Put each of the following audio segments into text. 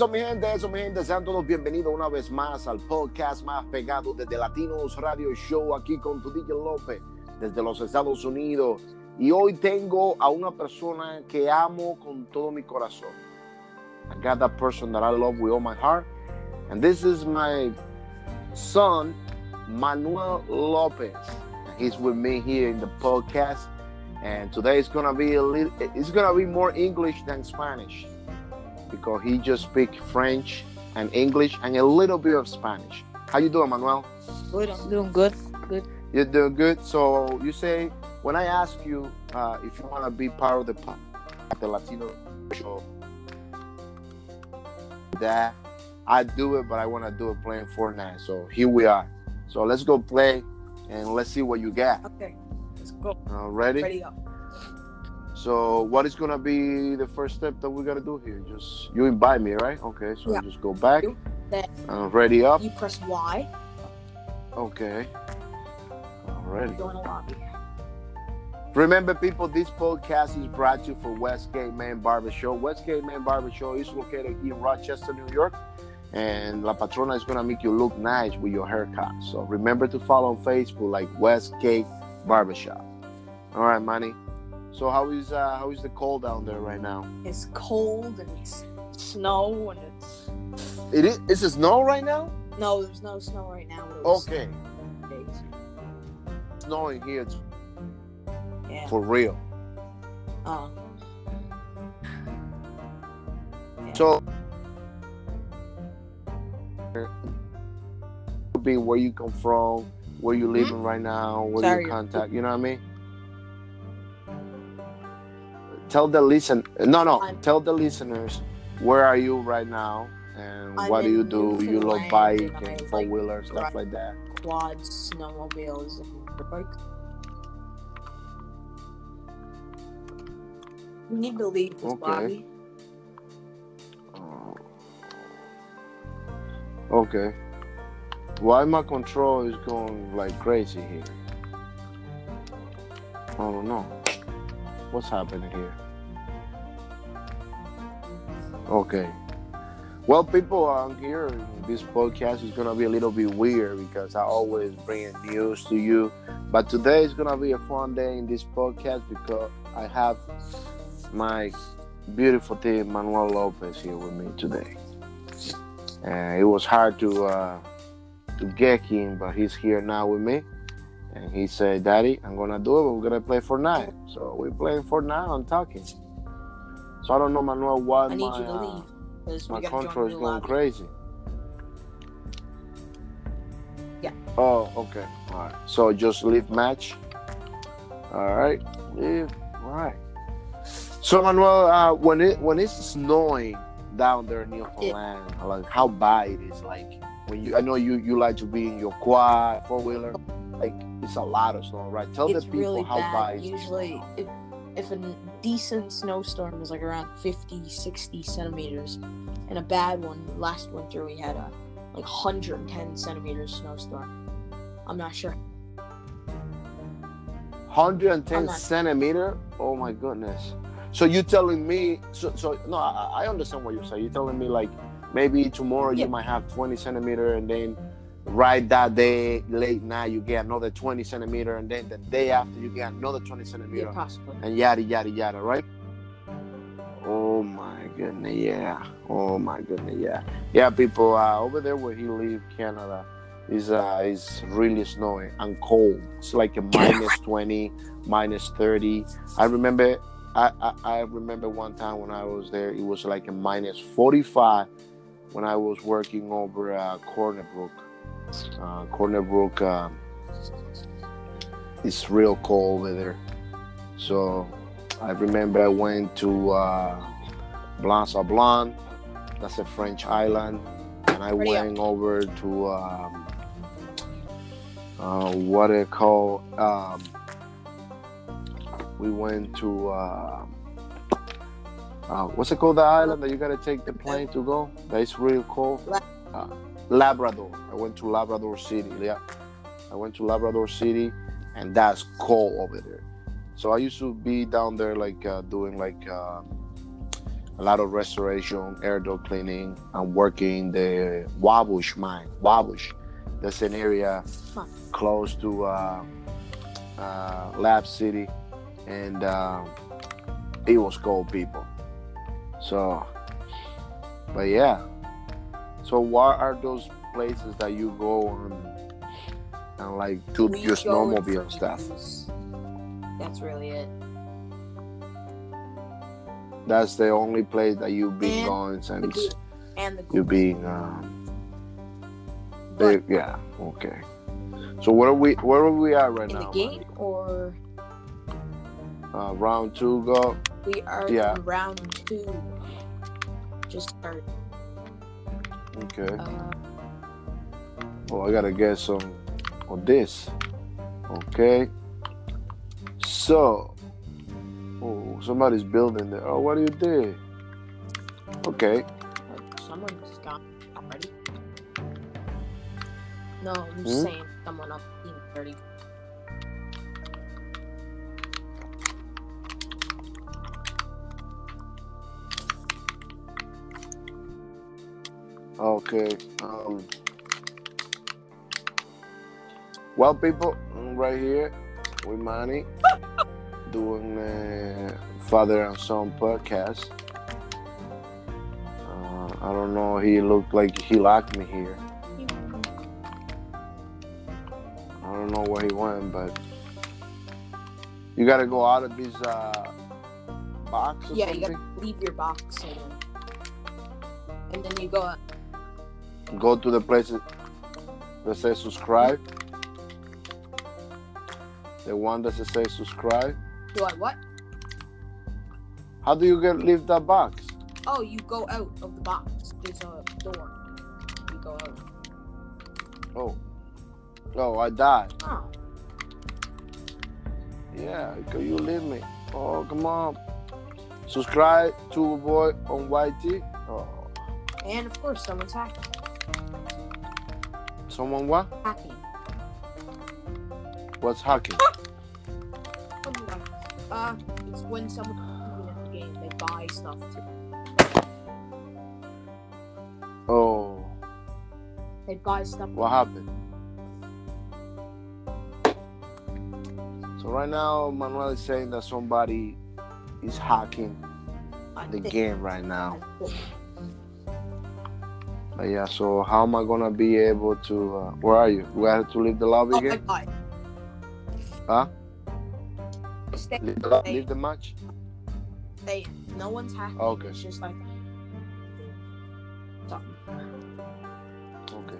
Eso, mi gente, eso, mi gente. Sean todos bienvenidos una vez más al podcast más pegado desde Latinos Radio Show, aquí con tu DJ López, desde los Estados Unidos. Y hoy tengo a una persona que amo con todo mi corazón. I got that person that I love with all my heart. And this is my son, Manuel Lopez. He's with me here in the podcast. And today is gonna be a little it's gonna be more English than Spanish because he just speaks French and English and a little bit of Spanish. How you doing, Manuel? Good, I'm doing good. Good. You're doing good. So you say when I ask you uh, if you want to be part of the the Latino show, that I do it, but I want to do it playing Fortnite. So here we are. So let's go play and let's see what you got. Okay, let's go. Uh, ready? Ready up. So what is gonna be the first step that we gotta do here? Just you invite me, right? Okay, so Yeah. just go back. Then Uh, ready up. you press Y. Okay. Alrighty. Go in a lobby. Remember, people, this podcast is brought to you for Westgate Man Barber Show. Westgate Man Barber Show is located in Rochester, New York. And La Patrona is going to make you look nice with your haircut. So remember to follow on Facebook like Westgate Barbershop. All right, Manny. So how is uh, how is the cold down there right now? It's cold and it's snow and it's It is. Is it snow right now? no, there's no snow right now. but it was Okay, snowing here Yeah. for real. Uh, yeah. So, be where you come from, where you living right now, where Sorry, you contact. You know what I mean? Tell the listen. No, no. I'm- tell the listeners where are you right now and I'm what do you do? You love bike and I and like four wheeler stuff like that. quads, snowmobiles, and bikes. We need to leave this Okay. Oh. Okay. Why my control is going like crazy here? I don't know. What's happening here? Okay. Well, people on here, this podcast is gonna be a little bit weird because I always bring news to you. But today is gonna be a fun day in this podcast because I have my beautiful team Manuel Lopez here with me today. And it was hard to uh, to get him, but he's here now with me. And he said, "Daddy, I'm gonna do it. But we're gonna play for Fortnite." So we're playing for Fortnite and talking. So I don't know, Manuel, why I need my you to leave my control is going crazy. Yeah. Oh, okay. All right. So just leave match. All right. Leave. All right. So Manuel, uh, when it when it's snowing down there in Newfoundland, like how bad it is, like when you I know you you like to be in your quad four wheeler, like it's a lot of snow, right? Tell It's the people really how bad. bad it is. Usually, if if a decent snowstorm is like around 50, 60 centimeters, and a bad one, last winter we had a like 110 centimeters snowstorm. I'm not sure. 110 not- centimeter. Oh my goodness. So you telling me? So so no, I, I understand what you're saying. You're telling me like maybe tomorrow Yeah. you might have 20 centimeter, and then right that day late night you get another 20 centimeter, and then the day after you get another 20 centimeter, Yeah, possibly. and yada yada yada, right? Oh my goodness, yeah. Oh my goodness, yeah. Yeah, people uh, over there where he live, Canada, is uh is really snowy and cold. It's like a minus 20, minus 30. I remember I, I, I remember one time when I was there, it was like a minus 45 when I was working over uh, Corner Brook. Uh, Corner Brook um, it's real cold over there. So I remember I went to uh, Blanc Sablon, that's a French island, and I Ready up. went over to um, uh, what it called. Um, we went to uh, uh, what's it called? The island that you gotta take the plane to go. That's real cold. Uh, Labrador. I went to Labrador City. Yeah, I went to Labrador City, and that's cold over there. So I used to be down there, like uh, doing like uh, a lot of restoration, air door cleaning. I'm working the Wabush mine. Wabush, that's an area Huh. close to uh, uh, Lab City, and uh, it was cold, people. So, but yeah. So, what are those places that you go and and like do We your snowmobile stuff? That's really it. That's the only place that you've been And going since and you've been. But yeah. Okay. So where are we? Where are we at right in the now? game or Uh, round two go. we are Yeah. in round two. Just started. Okay. Uh, Oh, I gotta get some of this. Okay. So, oh, somebody's building there. Oh, what do you did? Okay. someone's gone already. No, I'm Hmm? saying someone up team thirty. Okay. Um. Well, people, I'm right here with Manny doing a father and son podcast. Uh, I don't know. He looked like he locked me here. I don't know where he went, but you got to go out of this uh, box Yeah, you gotta leave your box and, and then you go. Go to the places that says subscribe. The one that says subscribe. Do I what? How do you get leave that box? Oh, you go out of the box. There's a door. You go out. Oh, oh, I died. Oh, Yeah, can you leave me? Oh, come on. Subscribe to boy on YT. Oh, and of course someone's hacking. Someone what? Hacking. What's hacking? Oh. Uh, it's when someone in the game they buy stuff too. Oh, They buy stuff. what happened? So right now, Manuel is saying that somebody is hacking I the game right now. But yeah, so how am I gonna be able to? Uh, where are you? We have to leave the lobby Oh, again. buy. Huh? Stay, Leave the, leave the match. stay. No one's hacking. Okay. It's just like. Something. Okay.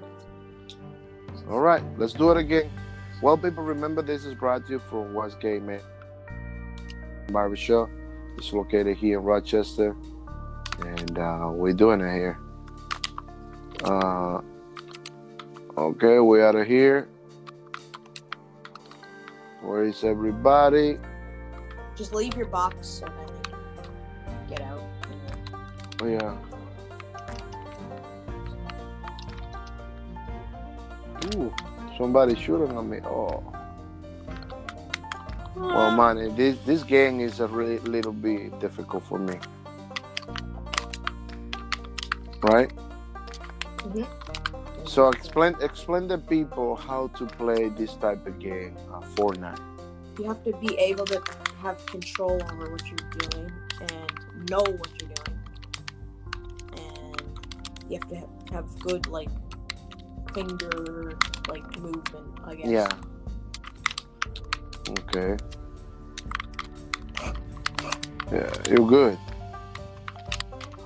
All right, let's do it again. Well, people, remember this is brought to you from Westgate Man Barbershop. It's located here in Rochester, and uh, we're doing it here. Uh, okay, we out of here. Where is everybody? Just leave your box and then get out. Oh, yeah. Ooh, somebody shooting at me. Oh. Well, man, this this game is a really little bit difficult for me. Right? Mhm. So explain explain the people how to play this type of game, uh, Fortnite. You have to be able to have control over what you're doing and know what you're doing. And you have to have, have good like finger like movement, I guess. Yeah. Okay. Yeah, you're good.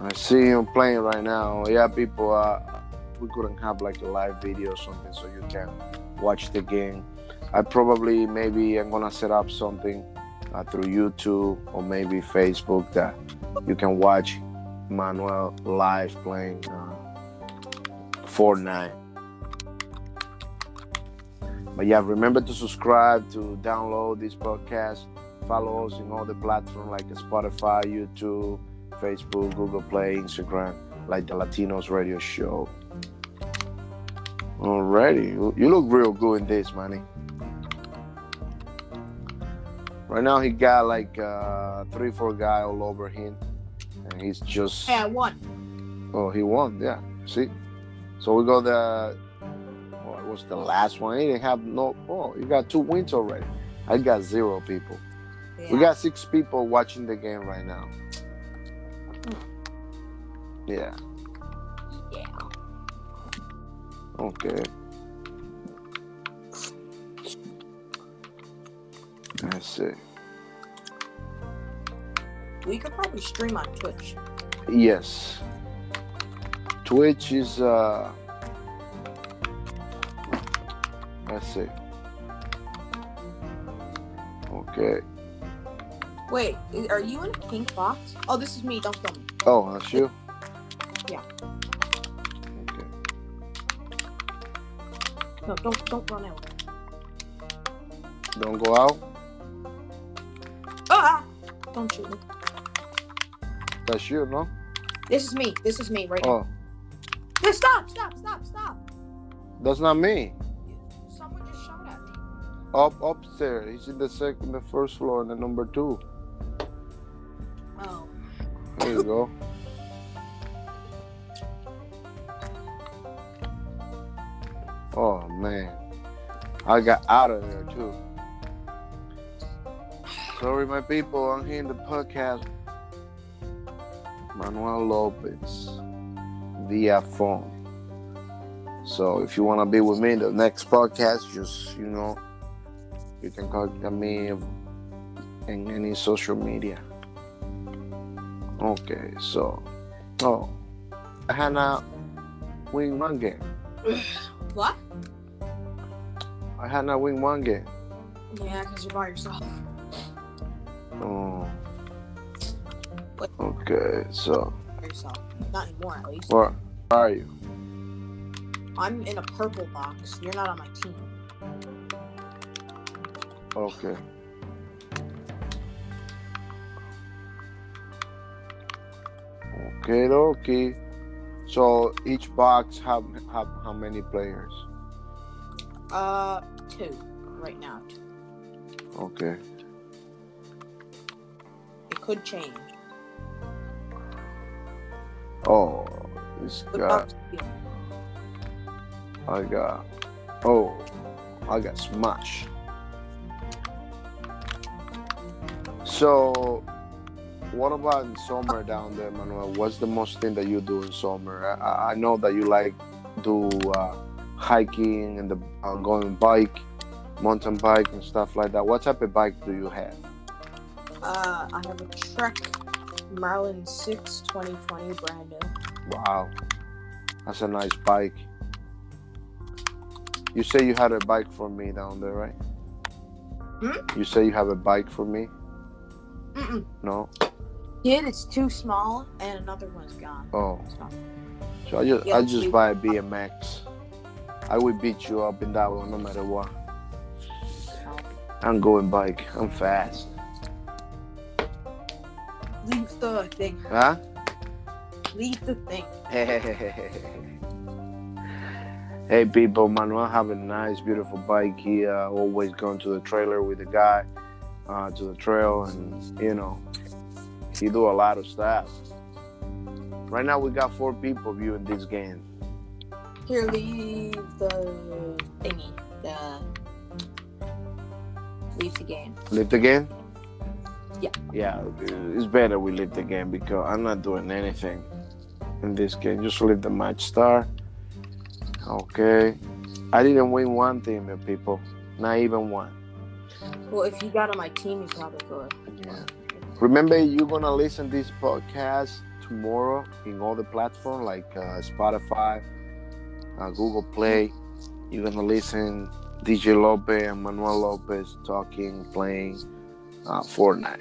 I see him playing right now. Yeah, people. Uh, we couldn't have like a live video or something so you can watch the game. I probably maybe I'm gonna set up something uh, through YouTube or maybe Facebook that you can watch Manuel live playing uh, Fortnite. But yeah, remember to subscribe, to download this podcast, follow us in all the platforms like Spotify, YouTube, Facebook, Google Play, Instagram, like the Latinos Radio Show. Alrighty, you you look real good in this, Manny. Right now, he got like uh, three, four guy all over him. and he's just Hey, I won. oh he won. Yeah, see. So we got the oh it was the last one. He didn't have no. Oh, you got two wins already. I got zero people. We got six people watching the game right now. Yeah. Yeah. Okay. Let's see. We could probably stream on Twitch. Yes. Twitch is uh let's see. Okay. Wait, are you in a pink box? Oh, this is me. Don't kill me. Oh, that's you? Yeah. No, don't don't run out. Don't go out. Ah! Don't shoot me. That's you, no? This is me. This is me right now. Oh, Hey, stop! Stop! Stop! Stop! that's not me. Someone just shot at me. Up upstairs. He's in the second the first floor and the number two. Oh. There you go. I got out of there too. Sorry, my people. I'm here in the podcast. Manuel Lopez via phone. So if you want to be with me in the next podcast, just you know, you can contact me in any social media. Okay, so oh, Hannah win one game. What? I had not win one game. Yeah, because you're by yourself. Oh. What? Okay, so By yourself. Not anymore, at least. where are you? I'm in a purple box. You're not on my team. Okay. Okay, okay. So each box have have how many players? Uh, two right now. Okay. It could change. Oh, this But guy. I got. Oh, I got smash. So, what about in summer down there, Manuel? What's the most thing that you do in summer? I, I know that you like do uh, hiking and the uh, going bike, mountain bike and stuff like that. What type of bike do you have? Uh, I have a Trek Marlin 6 2020 brand new. Wow, that's a nice bike. You say you had a bike for me down there, right? Hmm? You say you have a bike for me? Mm-mm. No. Yeah, it's too small, and another one's gone. Oh, So, so I just I just buy a BMX. I will beat you up in that one no matter what. I'm going bike. I'm fast. Leave the thing. Huh? Leave the thing. hey people, Manuel have a nice, beautiful bike. He uh, always going to the trailer with the guy uh, to the trail, and you know, he do a lot of stuff. Right now, we got four people viewing this game. Here, leave the thingy. The leave the game. Leave the game? Yeah. Yeah, it's better we leave the game because I'm not doing anything in this game. Just leave the match start. Okay. I didn't win one thing, my people. Not even one. Well, if you got on my team, you probably could. Yeah. Remember, you're gonna listen this podcast tomorrow in all the platforms like uh, Spotify, uh, Google Play. You're gonna listen DJ Lopez and Manuel Lopez talking, playing uh, Fortnite.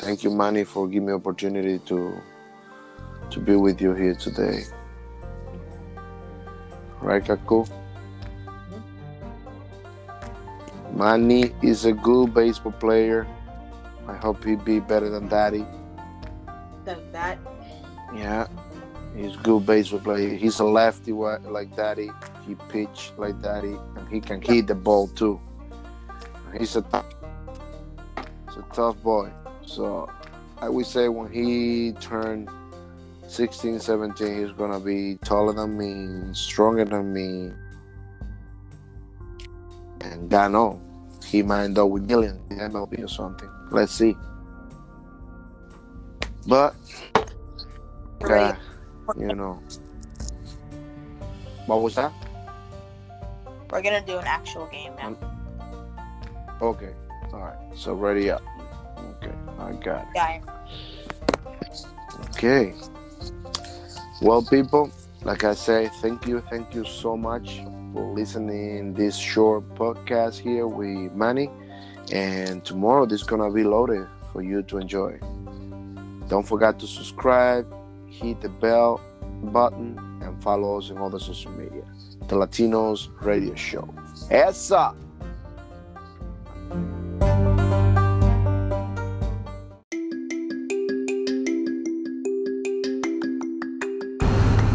Thank you, Manny, for giving me opportunity to to be with you here today. Right, Kaku? Manny is a good baseball player. I hope he be better than Daddy. Then that. Yeah, he's good baseball player. He's a lefty like Daddy. He pitch like Daddy, and he can hit the ball too. He's a tough, he's a tough boy. So I would say when he turned 16, 17, he's gonna be taller than me, stronger than me, and God know he might end up with Gillian in MLB or something. Let's see. But, Right. You know, what was that? We're gonna do an actual game now. Okay, all right. So ready up. Okay, I got it. Guy. Okay. Well, people, like I say, thank you, thank you so much for listening this short podcast here with Manny. And tomorrow this gonna be loaded for you to enjoy. Don't forget to subscribe, hit the bell button, and follow us on the social media. The Latinos Radio Show. Esa.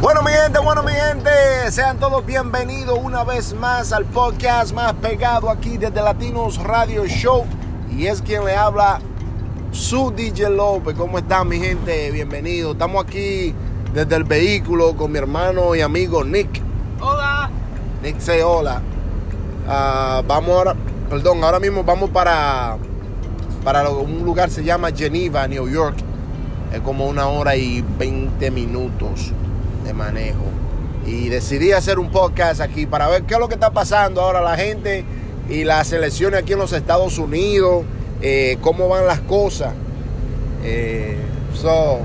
Bueno, mi gente, bueno, mi gente, sean todos bienvenidos una vez más al podcast más pegado aquí desde Latinos Radio Show. Y es quien le habla, su DJ López. ¿Cómo están, mi gente? Bienvenidos. Estamos aquí desde el vehículo con mi hermano y amigo Nick. Hola. Nick say hola. Ah, vamos ahora, perdón, ahora mismo vamos para, para lo- un lugar que se llama Geneva, New York. Es como una hora y 20 minutos de manejo. Y decidí hacer un podcast aquí para ver qué es lo que está pasando ahora la gente y las elecciones aquí en los Estados Unidos, eh, cómo van las cosas. Eh, so,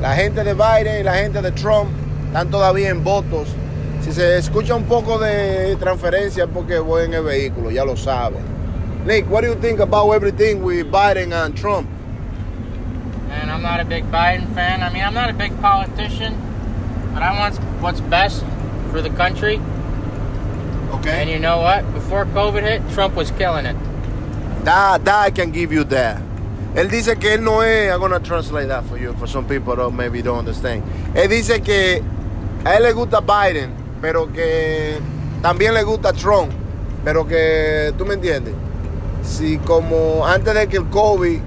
la gente de Biden y la gente de Trump están todavía en votos. Si se escucha un poco de transferencia es porque voy en el vehículo, ya lo saben. Nick, what do you think about everything with Biden and Trump? And I'm not a big Biden fan. I mean, I'm not a big politician, but I want what's best for the country. And you know what? Before COVID hit, Trump was killing it. That, I can give you that. Él dice que él no es, I'm gonna translate that for you, for some people that maybe don't understand. Él dice que a él le gusta Biden, pero que también le gusta Trump, pero que, ¿tú me entiendes? Si como antes de que el COVID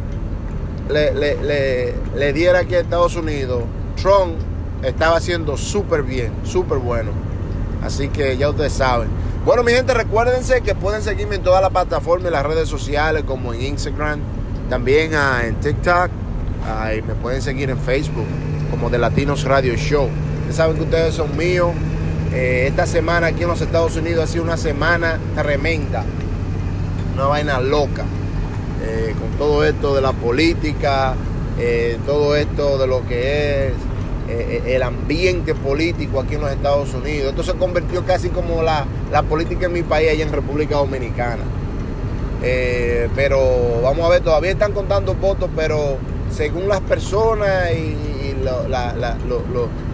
le, le, le, le diera aquí a Estados Unidos, Trump estaba haciendo súper bien, súper bueno. Así que ya ustedes saben. Bueno, mi gente, recuérdense que pueden seguirme en todas las plataformas y las redes sociales, como en Instagram, también ah, en TikTok. y me pueden seguir en Facebook, como de Latinos Radio Show. Ustedes saben que ustedes son míos. Eh, esta semana aquí en los Estados Unidos ha sido una semana tremenda. Una vaina loca. Eh, con todo esto de la política, eh, todo esto de lo que es eh, el ambiente político aquí en los Estados Unidos. Esto se convirtió casi como la, la política en mi país, allá en República Dominicana. Eh, pero vamos a ver, todavía están contando votos, pero según las personas y, y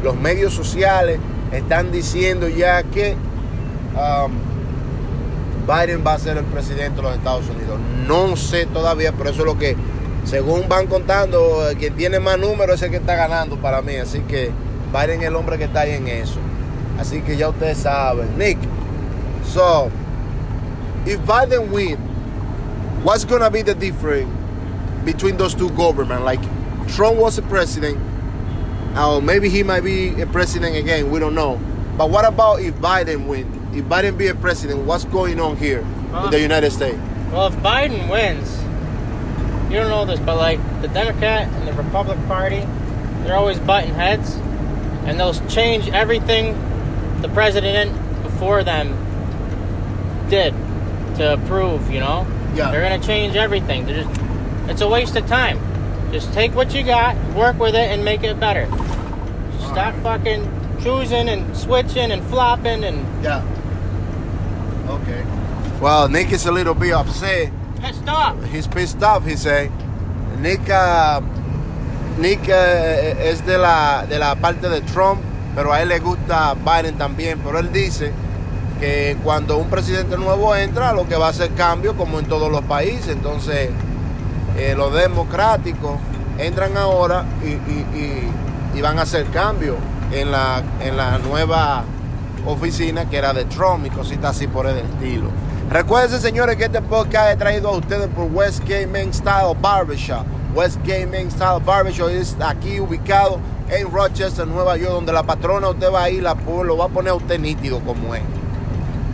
los medios sociales están diciendo ya que um, Biden va a ser el presidente de los Estados Unidos. No sé todavía, pero eso es lo que, según van contando, quien tiene más números es el que está ganando para mí. Así que Biden es el hombre que está ahí en eso. Así que ya ustedes saben. Nick, so, if Biden win, what's gonna be the difference between those two governments? Like, Trump was a president, or maybe he might be a president again. We don't know. But what about if Biden win? If Biden be a president, what's going on here in the United States? Well, if Biden wins, you don't know this, but like the Democrat and the Republican Party, they're always butting heads, and they'll change everything the president before them did to approve. You know, Yeah. they're gonna change everything. They're just, it's a waste of time. Just take what you got, work with it, and make it better. Stop fucking choosing and switching and flopping and Yeah. Okay. Well, Nick is a little bit upset. Pissed off. He's pissed off, he say. Nick, uh, Nick eh, es de la, de la parte de Trump, pero a él le gusta Biden también. Pero él dice que cuando un presidente nuevo entra, lo que va a hacer cambio, como en todos los países. Entonces, eh, los democráticos entran ahora y, y- y- y van a hacer cambio en la, en la nueva oficina que era de Trump y cositas así por el estilo. Recuerden, señores, que este podcast es traído a ustedes por Westgate Men Style Barbershop. Gaming Style Barbershop es aquí ubicado en Rochester, Nueva York, donde la patrona usted va a ir, la, lo va a poner a usted nítido como es.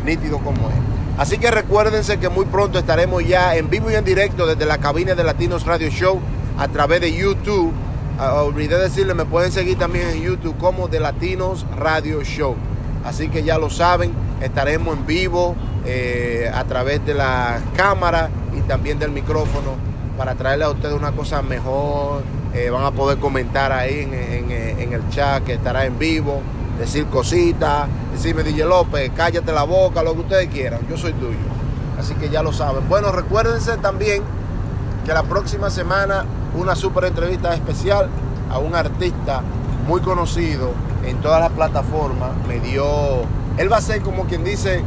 Nítido como es. Así que recuérdense que muy pronto estaremos ya en vivo y en directo desde la cabina de Latinos Radio Show a través de YouTube. Uh, olvidé decirle, me pueden seguir también en YouTube como de Latinos Radio Show. Así que ya lo saben, estaremos en vivo eh, a través de la cámara y también del micrófono para traerle a ustedes una cosa mejor. Eh, van a poder comentar ahí en, el chat que estará en vivo decir cositas, decirme DJ López, cállate la boca, lo que ustedes quieran, yo soy tuyo. Así que ya lo saben. Bueno, recuérdense también que la próxima semana una super entrevista especial a un artista muy conocido en todas las plataformas. Me dio, él va a ser como quien dice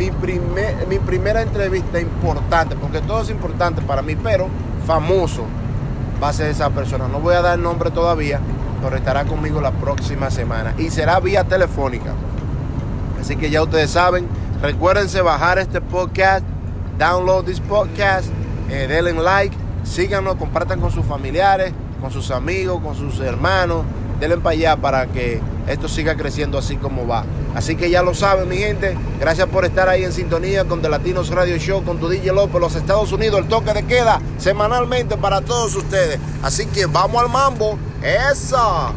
mi, primer, mi primera entrevista importante, porque todo es importante para mí, pero famoso va a ser esa persona. No voy a dar nombre todavía, pero estará conmigo la próxima semana y será vía telefónica. Así que ya ustedes saben, recuérdense bajar este podcast, download this podcast, eh, denle like, síganos, compartan con sus familiares, con sus amigos, con sus hermanos, denle para allá para que esto siga creciendo así como va. Así que ya lo saben, mi gente. Gracias por estar ahí en sintonía con The Latinos Radio Show, con tu DJ López, los Estados Unidos. El toque de queda semanalmente para todos ustedes. Así que vamos al mambo. ¡Esa!